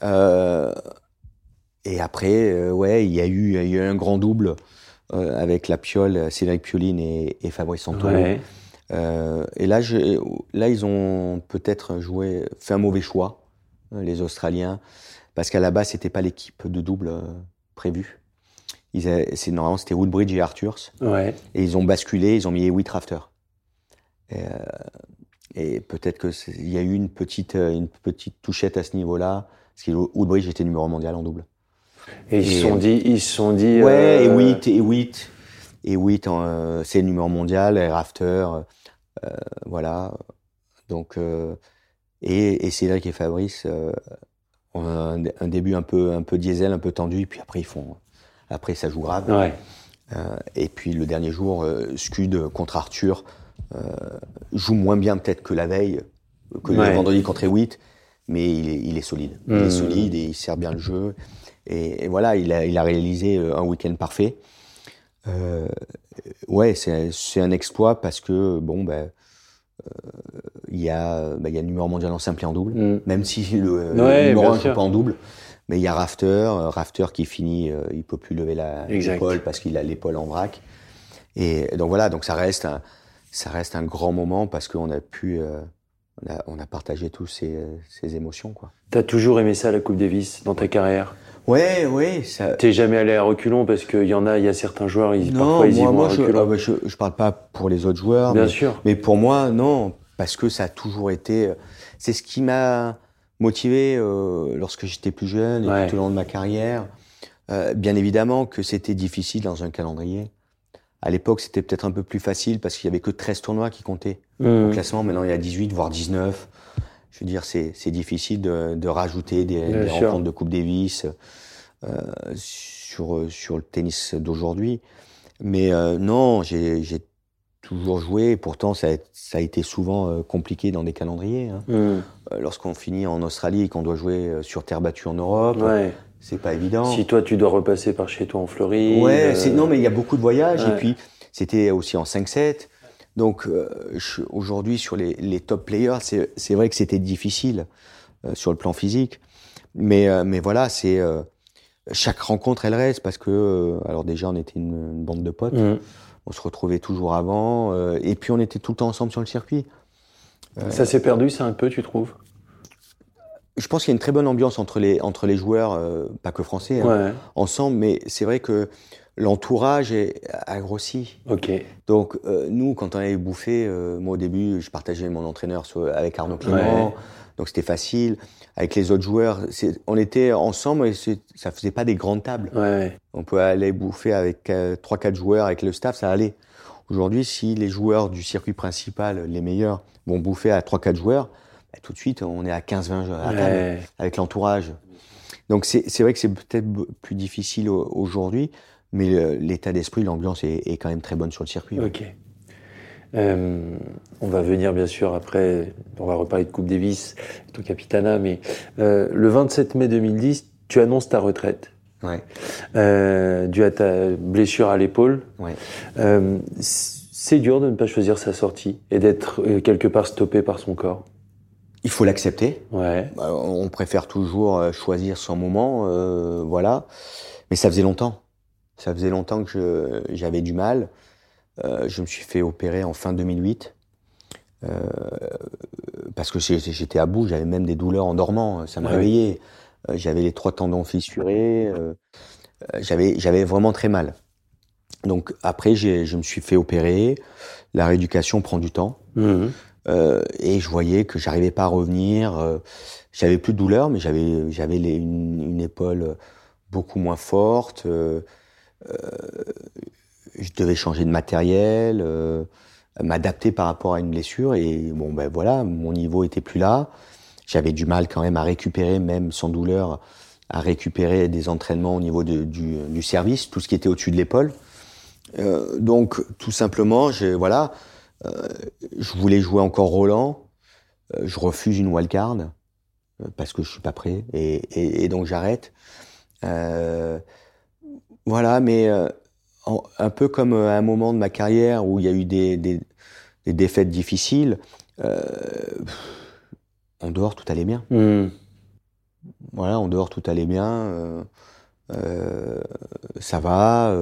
et après, ouais, il y, a eu, il y a eu un grand double avec la Piole, Cédric Pioline et, et Fabrice Santoro. Euh, et là, je, là, ils ont peut-être joué, fait un mauvais choix, euh, les Australiens, parce qu'à la base, c'était pas l'équipe de double euh, prévue. Ils c'est normalement c'était Woodbridge et Arthurs. Ouais. Et ils ont basculé, ils ont mis Hewitt Rafter. Et, euh, et peut-être que il y a eu une petite une petite touchette à ce niveau-là, parce que Woodbridge était numéro mondial en double. Et, ils se sont dit, ils se sont dit. Ouais, euh... Hewitt, Hewitt et oui, euh, c'est le numéro mondial, et Rafter, voilà. Donc, euh, et, et, Cédric et Fabrice ont un, un, début un peu, un peu diesel, un peu tendu, et puis après ils font Après, ça joue grave. Ouais. Euh, et puis le dernier jour, euh, Scud contre Arthur euh, joue moins bien peut-être que la veille, que Ouais. le vendredi contre Hewitt, mais il est, il est solide. Il est solide et il sert bien le jeu. Et, et voilà, il a, il a réalisé euh, un week-end parfait. Euh, ouais, c'est un exploit parce que bon, ben, euh, il y a, ben, il y a le numéro mondial en simple et en double, Mm. même si le, le Ouais, numéro bien 1 joue pas en double. Mais il y a Rafter, euh, Rafter qui finit, euh, il peut plus lever l'épaule parce qu'il a l'épaule en vrac. Et donc voilà, donc ça reste un, ça reste un grand moment parce qu'on a pu, euh, on, a, on a partagé tous ces, euh, ces émotions, quoi. T'as toujours aimé ça, la Coupe Davis, dans ta carrière? Ouais, ouais, ça. T'es jamais allé à reculons parce qu'il y en a, il y a certains joueurs, ils, Non, parfois ils y moi, vont à je, reculons. ah bah, je, je parle pas pour les autres joueurs, Bien mais, sûr. mais pour moi, non, parce que ça a toujours été. euh, C'est ce qui m'a motivé euh, lorsque j'étais plus jeune et Ouais. tout au long de ma carrière. Euh, bien évidemment que c'était difficile dans un calendrier. À l'époque, c'était peut-être un peu plus facile parce qu'il y avait que 13 tournois qui comptaient au Mm. classement. Maintenant, il y a 18, voire 19. Je veux dire, c'est difficile de, de rajouter des, rencontres de Coupe Davis euh, sur, sur le tennis d'aujourd'hui. Mais euh, non, j'ai toujours joué. Pourtant, ça a, ça a été souvent euh, compliqué dans des calendriers. hein. Mm. Euh, Lorsqu'on finit en Australie et qu'on doit jouer sur terre battue en Europe, Ouais. c'est pas évident. Si toi, tu dois repasser par chez toi en Floride. Ouais, euh, non, mais il y a beaucoup de voyages ouais. et puis c'était aussi en 5-7. Donc euh, aujourd'hui sur les, les top players, c'est vrai que c'était difficile euh, sur le plan physique, mais euh, mais voilà, c'est chaque rencontre elle reste parce que alors déjà on était une, une bande de potes, Mm. on se retrouvait toujours avant et puis on était tout le temps ensemble sur le circuit. Ça s'est perdu, ça un peu, tu trouves? Je pense qu'il y a une très bonne ambiance entre les entre les joueurs, euh, pas que français, hein, ensemble, mais c'est vrai que l'entourage est- a grossi. Ok. Donc euh, nous, quand on avait bouffé, euh, moi au début, je partageais mon entraîneur sur- avec Arnaud Clément, Ouais. donc c'était facile. Avec les autres joueurs, on était ensemble et ça faisait pas des grandes tables. Ouais. On peut aller bouffer avec euh, trois, quatre joueurs, avec le staff, ça allait. Aujourd'hui, si les joueurs du circuit principal, les meilleurs, vont bouffer à trois, quatre joueurs, bah, tout de suite, on est à 15-20 joueurs à table Ouais. avec l'entourage. Donc c'est vrai que c'est peut-être plus difficile au- aujourd'hui, mais l'état d'esprit, l'ambiance est, est quand même très bonne sur le circuit. Ok. Euh, on va venir bien sûr après, on va reparler de Coupe Davis, ton capitana, mais euh, le 27 mai 2010, tu annonces ta retraite, Ouais. euh, dû à ta blessure à l'épaule. Ouais. Euh, c'est dur de ne pas choisir sa sortie et d'être euh, quelque part stoppé par son corps. Il faut l'accepter. Ouais. Bah, On préfère toujours choisir son moment, voilà. Mais ça faisait longtemps. Ça faisait longtemps que je- j'avais du mal. Euh, je me suis fait opérer en fin 2008. Euh, parce que j'étais à bout, j'avais même des douleurs en dormant, ça me Ah réveillait. Euh, j'avais les trois tendons fissurés, j'avais vraiment très mal. Donc après, je me suis fait opérer. La rééducation prend du temps. Euh, et je voyais que j'arrivais pas à revenir. j'avais plus de douleur, mais j'avais une épaule beaucoup moins forte. Euh, je devais changer de matériel, euh, m'adapter par rapport à une blessure. Et bon, ben voilà, mon niveau était plus là. J'avais du mal quand même à récupérer, même sans douleur, à récupérer des entraînements au niveau du, service, tout ce qui était au-dessus de l'épaule. Euh, donc, tout simplement, j'ai voilà, je voulais jouer encore Roland. Je refuse une wildcard parce que je suis pas prêt et donc j'arrête. Voilà, mais euh, en- un peu comme euh, à un moment de ma carrière où il y a eu des, des, des défaites difficiles, euh, en dehors tout allait bien. Mhm. Voilà, en dehors tout allait bien. euh, ça va.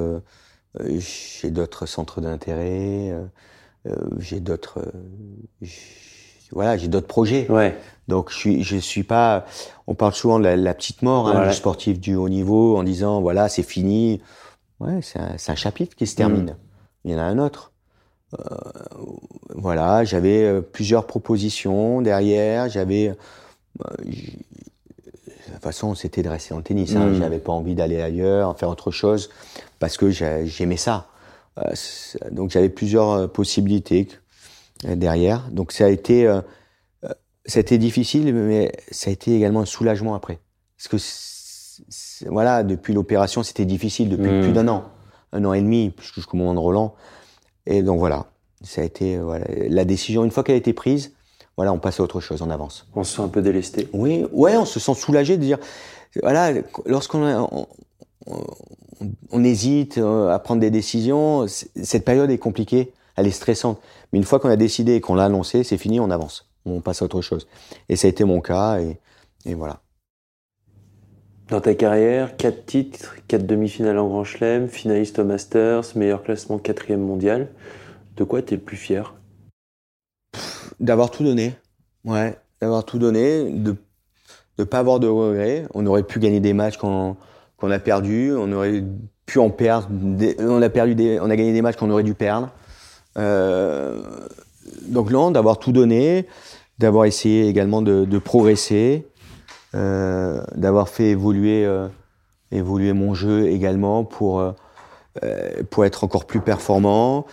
j'ai d'autres centres d'intérêt. j'ai d'autres. voilà, j'ai d'autres projets. Ouais. Donc je suis, je suis pas. On parle souvent de la, la petite mort hein, du sportif du haut niveau en disant voilà c'est fini. Ouais, c'est un, chapitre qui se termine. Il y en a un autre. Euh, voilà, j'avais euh, plusieurs propositions derrière. J'avais. euh, de toute façon, c'était de rester en tennis. Hein. Mm. J'avais pas envie d'aller ailleurs, faire autre chose, parce que j'ai- j'aimais ça. Euh, donc j'avais plusieurs euh, possibilités euh, derrière. Donc ça a été, ça a été difficile, mais ça a été également un soulagement après, parce que c- voilà, depuis l'opération, c'était difficile depuis Mm. plus d'un an, un an et demi jusqu'au moment de Roland. Et donc voilà, ça a été voilà, la décision. Une fois qu'elle a été prise, voilà, on passe à autre chose, on avance. On se sent un peu délesté. Oui, ouais, on se sent soulagé de dire, voilà, lorsqu'on on, on- on hésite euh, à prendre des décisions, cette période est compliquée, elle est stressante. Mais une fois qu'on a décidé et qu'on l'a annoncé, c'est fini, on avance, on passe à autre chose. Et ça a été mon cas, et, et voilà. Dans ta carrière, quatre titres, quatre demi-finales en Grand Chelem, finaliste au Masters, meilleur classement quatrième mondial. De quoi t'es le plus fier? D'avoir tout donné, ouais, d'avoir tout donné, de ne pas avoir de regrets. On aurait pu gagner des matchs qu'on a perdus, on aurait pu en perdre, des- on a perdu des, on a gagné des matchs qu'on aurait dû perdre. Euh, donc non, d'avoir tout donné, d'avoir essayé également de, progresser, euh, d'avoir fait évoluer, euh, évoluer mon jeu également pour euh, pour être encore plus performant,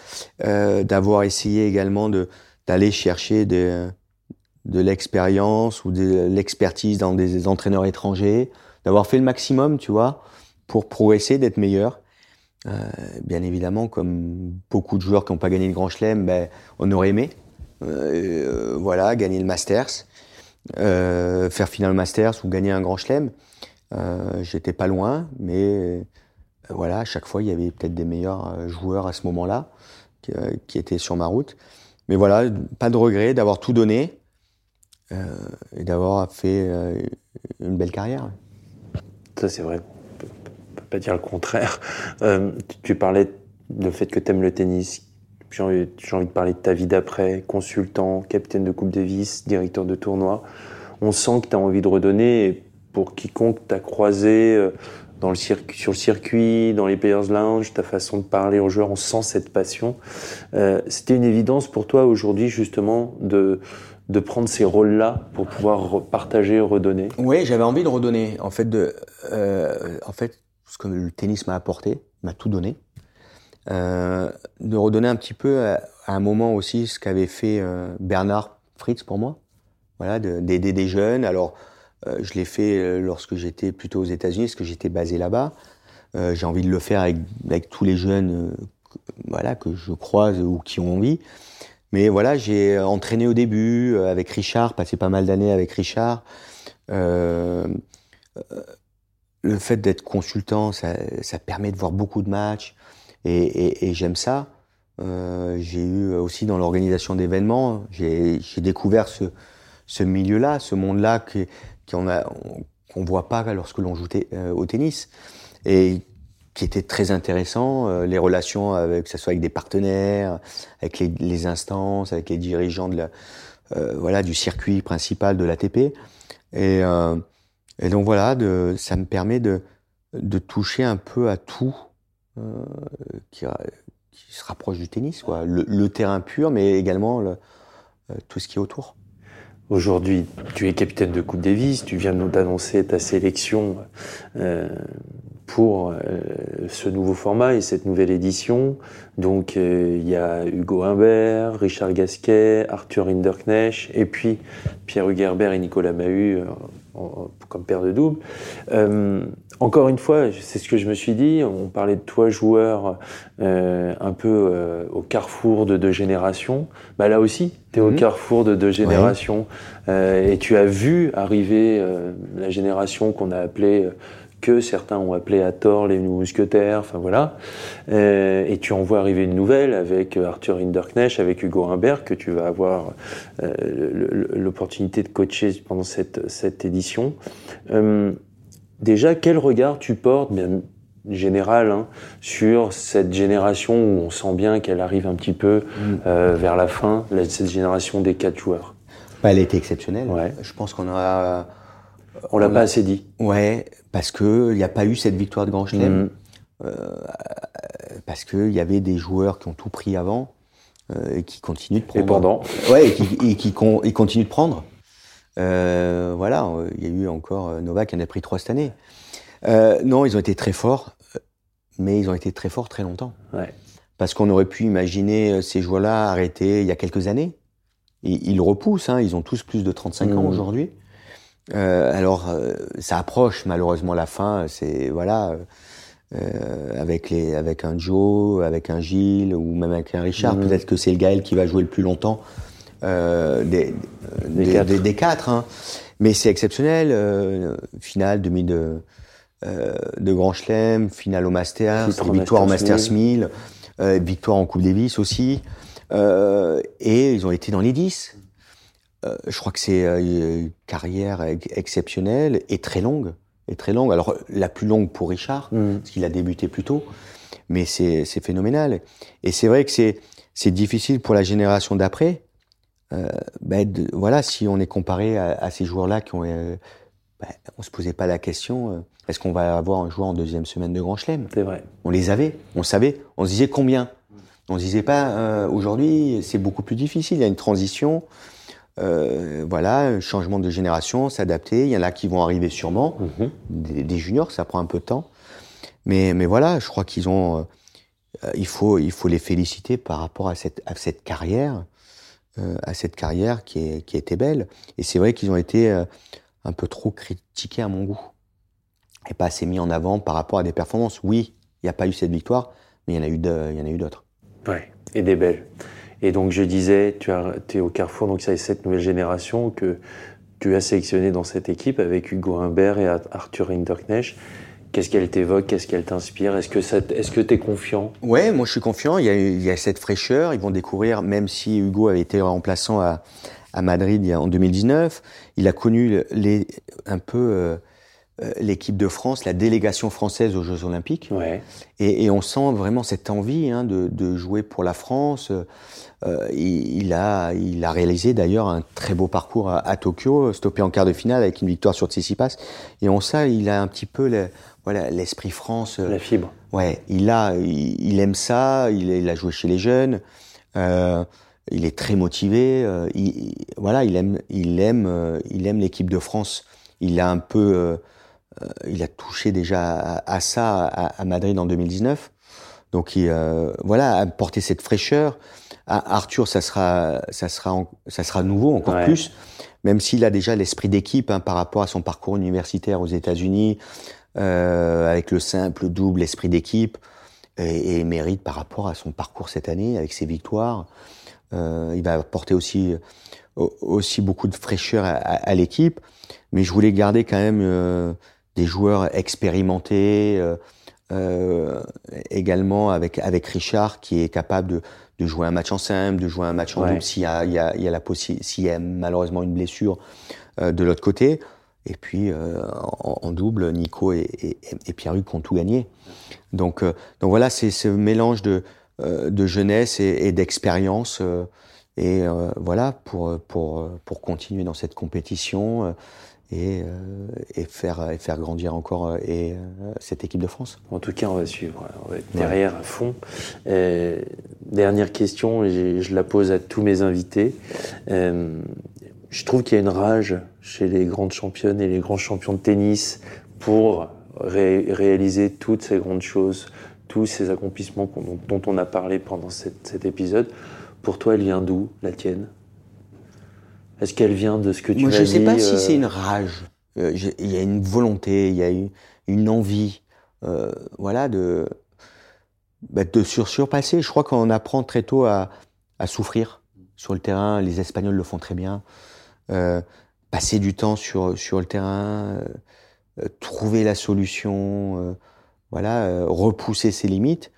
d'avoir essayé également de d'aller chercher de, l'expérience ou de l'expertise dans des entraîneurs étrangers, d'avoir fait le maximum, tu vois, pour progresser, d'être meilleur. Bien évidemment, comme beaucoup de joueurs qui n'ont pas gagné le Grand Chelem, ben, on aurait aimé, voilà, gagner le Masters, euh, faire finale Masters ou gagner un Grand Chelem. Euh, J'étais pas loin, mais euh, voilà, à chaque fois, il y avait peut-être des meilleurs euh, joueurs à ce moment-là qui, euh, étaient sur ma route. Mais voilà, pas de regret d'avoir tout donné euh, et d'avoir fait euh, une belle carrière. Ça, c'est vrai. On peut, peut pas dire le contraire. Euh, tu parlais du fait que tu aimes le tennis. J'ai envie, envie de parler de ta vie d'après, consultant, capitaine de Coupe Davis, directeur de tournoi. On sent que tu as envie de redonner. Pour quiconque t'a croisé euh, dans le sur le circuit, dans les Players Lounge, ta façon de parler aux joueurs, on sent cette passion. Euh, C'était une évidence pour toi aujourd'hui, justement, de, de prendre ces rôles-là pour pouvoir partager, redonner? Oui, j'avais envie de redonner. En fait, euh, en fait, ce que le tennis m'a apporté, m'a tout donné. Euh, de redonner un petit peu à, à un moment aussi ce qu'avait fait euh, Bernard Fritz pour moi. Voilà, de- d'aider des jeunes. Alors, euh, je l'ai fait euh, lorsque j'étais plutôt aux États-Unis, parce que j'étais basé là-bas. Euh, J'ai envie de le faire avec, tous les jeunes, euh, voilà, que je croise ou qui ont envie. Mais voilà, j'ai entraîné au début euh, avec Richard, passé pas mal d'années avec Richard. Euh, euh, le fait d'être consultant, ça, ça permet de voir beaucoup de matchs et, et- et j'aime ça. Euh, j'ai eu aussi dans l'organisation d'événements, j'ai découvert ce, ce milieu-là, ce monde-là qu'on a qu'on voit pas lorsque l'on joue euh, au tennis et qui était très intéressant, euh, les relations avec que ce soit avec des partenaires, avec les, les instances, avec les dirigeants de la, euh, voilà du circuit principal de l'ATP et et donc voilà, de, ça me permet de, de toucher un peu à tout qui, qui se rapproche du tennis. Le, terrain pur, mais également le- euh, tout ce qui est autour. Aujourd'hui, tu es capitaine de Coupe Davis, tu viens de nous annoncer ta sélection euh, pour euh, ce nouveau format et cette nouvelle édition. Donc euh, il y a Hugo Humbert, Richard Gasquet, Arthur Hinderknecht et puis Pierre Hugerbert et Nicolas Mahut euh, en- comme paire de double. Euh, encore une fois, c'est ce que je me suis dit, on parlait de toi joueur euh, un peu euh, au carrefour de deux générations. Bah, là aussi, tu es au Mhm. carrefour de deux générations et tu as vu arriver la génération qu'on a appelée que certains ont appelé à tort les mousquetaires, enfin voilà. Euh, et tu en vois arriver une nouvelle avec euh, Arthur Hinderknecht, avec Hugo Humbert, que tu vas avoir euh, l'opportunité de coacher pendant cette, cette édition. Euh, déjà, quel regard tu portes, bien général, hein, sur cette génération où on sent bien qu'elle arrive un petit peu euh, vers la fin, cette génération des quatre joueurs? Bah, elle était exceptionnelle. Ouais. Je pense qu'on a, On l'a pas assez dit. ouais, parce que il n'y a pas eu cette victoire de Grand Chelem, Mhm. parce qu'il y avait des joueurs qui ont tout pris avant euh, et qui continuent de prendre. Et pendant. Ouais, et qui, et qui con- et continuent de prendre. Euh, voilà, euh, il y a eu encore euh, Novak qui en a pris trois cette année. Euh, non, ils ont été très forts, euh, mais ils ont été très forts très longtemps. Ouais. Parce qu'on aurait pu imaginer euh, ces joueurs-là arrêter il y a quelques années. Et ils repoussent, hein, ils ont tous plus de 35 ans Mhm. Aujourd'hui. alors, ça approche malheureusement la fin. C'est voilà, avec les, avec un Joe, avec un Gilles ou même avec un Richard. Mhm. Peut-être que c'est le Gaël qui va jouer le plus longtemps des, des, quatre. hein. Mais c'est exceptionnel. finale demi de de Grand Chelem, finale au Masters, victoire au Masters 1000, victoire en Coupe Davis aussi. Euh, et ils ont été dans les 10. Euh, je crois que c'est euh, une carrière exceptionnelle et très longue. Et très longue. Alors, la plus longue pour Richard, mm. parce qu'il a débuté plus tôt, mais c'est phénoménal. Et c'est vrai que c'est difficile pour la génération d'après. Euh, ben voilà, si on est comparé à, à ces joueurs-là qui ont, euh, ben, on se posait pas la question est-ce qu'on va avoir un joueur en deuxième semaine de Grand Chelem? C'est vrai. On les avait, on savait, on se disait combien? On ne disait pas, aujourd'hui, c'est beaucoup plus difficile, il y a une transition, euh, voilà, un changement de génération, s'adapter, il y en a qui vont arriver sûrement, mhm. des, juniors, ça prend un peu de temps. Mais, mais voilà, je crois qu'ils ont, euh, il, faut, il faut les féliciter par rapport à cette, à cette carrière, à cette carrière qui, est, qui était belle. Et c'est vrai qu'ils ont été un peu trop critiqués à mon goût, et pas assez mis en avant par rapport à des performances. Oui, il n'y a pas eu cette victoire, mais il y en a eu, il y en a eu d'autres. Ouais, et des belles. Et donc je disais, tu es au carrefour, donc ça cette nouvelle génération que tu as sélectionné dans cette équipe avec Hugo Humbert et Arthur Hinderknecht. Qu'est-ce qu'elle t'évoque? Qu'est-ce qu'elle t'inspire? Est-ce que est-ce que tu es confiant? Ouais, moi je suis confiant. Il y, a, il y, a, cette fraîcheur. Ils vont découvrir, même si Hugo avait été remplaçant à, à Madrid en 2019, il a connu les, un peu euh, l'équipe de France, la délégation française aux Jeux Olympiques. Ouais. Et, et, on sent vraiment cette envie hein, de, de, jouer pour la France. Euh, il, il, a, il a réalisé d'ailleurs un très beau parcours à, à, Tokyo, stoppé en quart de finale avec une victoire sur Tsitsipas. Et on sent, il a un petit peu le, voilà l'esprit France. La fibre. Ouais, il a, il, il aime ça. Il, il, a joué chez les jeunes. Euh, il est très motivé. Euh, il, voilà, il aime, il aime, euh, il aime l'équipe de France. Il a un peu euh, il a touché déjà à, ça à, Madrid en 2019. Donc il, euh, voilà, apporter cette fraîcheur. À Arthur, ça sera, ça sera, ça sera nouveau encore plus, même s'il a déjà l'esprit d'équipe hein, par rapport à son parcours universitaire aux États-Unis, euh, avec le simple, le double esprit d'équipe, et, et, mérite par rapport à son parcours cette année avec ses victoires. Euh, il va apporter aussi aussi beaucoup de fraîcheur à, à, l'équipe, mais je voulais garder quand même euh, des joueurs expérimentés, euh, euh, également avec avec Richard qui est capable de, de jouer un match en simple, de jouer un match en double s'il y a, il y, a, il y a la s'il y a malheureusement une blessure euh, de l'autre côté. Et puis euh, en, en, double, Nico et, et, et Pierre-Hugues ont tout gagné. Donc, donc voilà, c'est ce mélange de, de jeunesse et, et d'expérience. et voilà, pour, pour, pour continuer dans cette compétition et, euh, et, faire, et faire grandir encore euh, et, euh, cette équipe de France. En tout cas, on va suivre, on va être derrière à fond. Euh, dernière question, et je la pose à tous mes invités. Euh, je trouve qu'il y a une rage chez les grandes championnes et les grands champions de tennis pour ré réaliser toutes ces grandes choses, tous ces accomplissements dont, dont on a parlé pendant cette, cet épisode. Pour toi, elle vient d'où, la tienne? Est-ce qu'elle vient de ce que tu Moi, je ne sais pas si c'est une rage. Euh, il y a une volonté, il y a une, une envie, euh, voilà, de, bah, de sur surpasser. Je crois qu'on apprend très tôt à, à, souffrir sur le terrain. Les Espagnols le font très bien. Euh, passer du temps sur, sur le terrain, euh, trouver la solution, euh, voilà, repousser ses limites.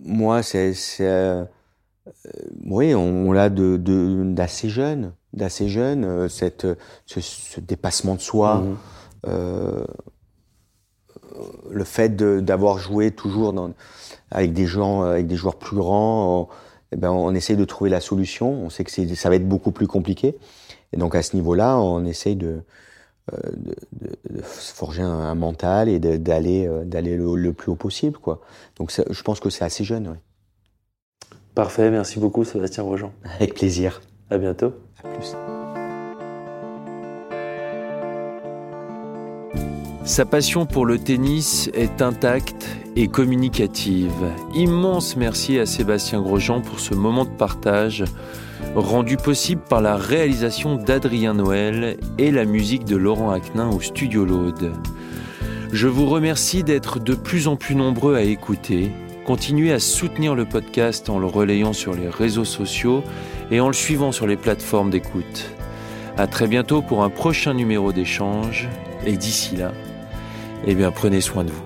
moi, c'est euh, oui, on, l'a de, d'assez jeune, d'assez jeune, euh, cette, ce, dépassement de soi, mhm. euh, le fait d'avoir joué toujours dans, avec des gens, avec des joueurs plus grands, on, eh ben on essaye de trouver la solution. On sait que ça va être beaucoup plus compliqué, et donc à ce niveau-là, on essaye de, de, de, forger un, mental et d'aller d'aller le, plus haut possible, quoi. Donc je pense que c'est assez jeune. Parfait, merci beaucoup Sébastien Grosjean. Avec plaisir. À bientôt. À plus. Sa passion pour le tennis est intacte et communicative. Immense merci à Sébastien Grosjean pour ce moment de partage rendu possible par la réalisation d'Adrien Noël et la musique de Laurent Aquin au Studio Laude. Je vous remercie d'être de plus en plus nombreux à écouter. Continuez à soutenir le podcast en le relayant sur les réseaux sociaux et en le suivant sur les plateformes d'écoute. À très bientôt pour un prochain numéro d'échange et d'ici là, eh bien prenez soin de vous.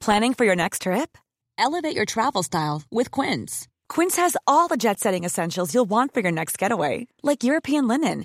Planning for your next trip? Elevate your travel style with Quince. Quince has all the jet-setting essentials you'll want for your next getaway, like European linen,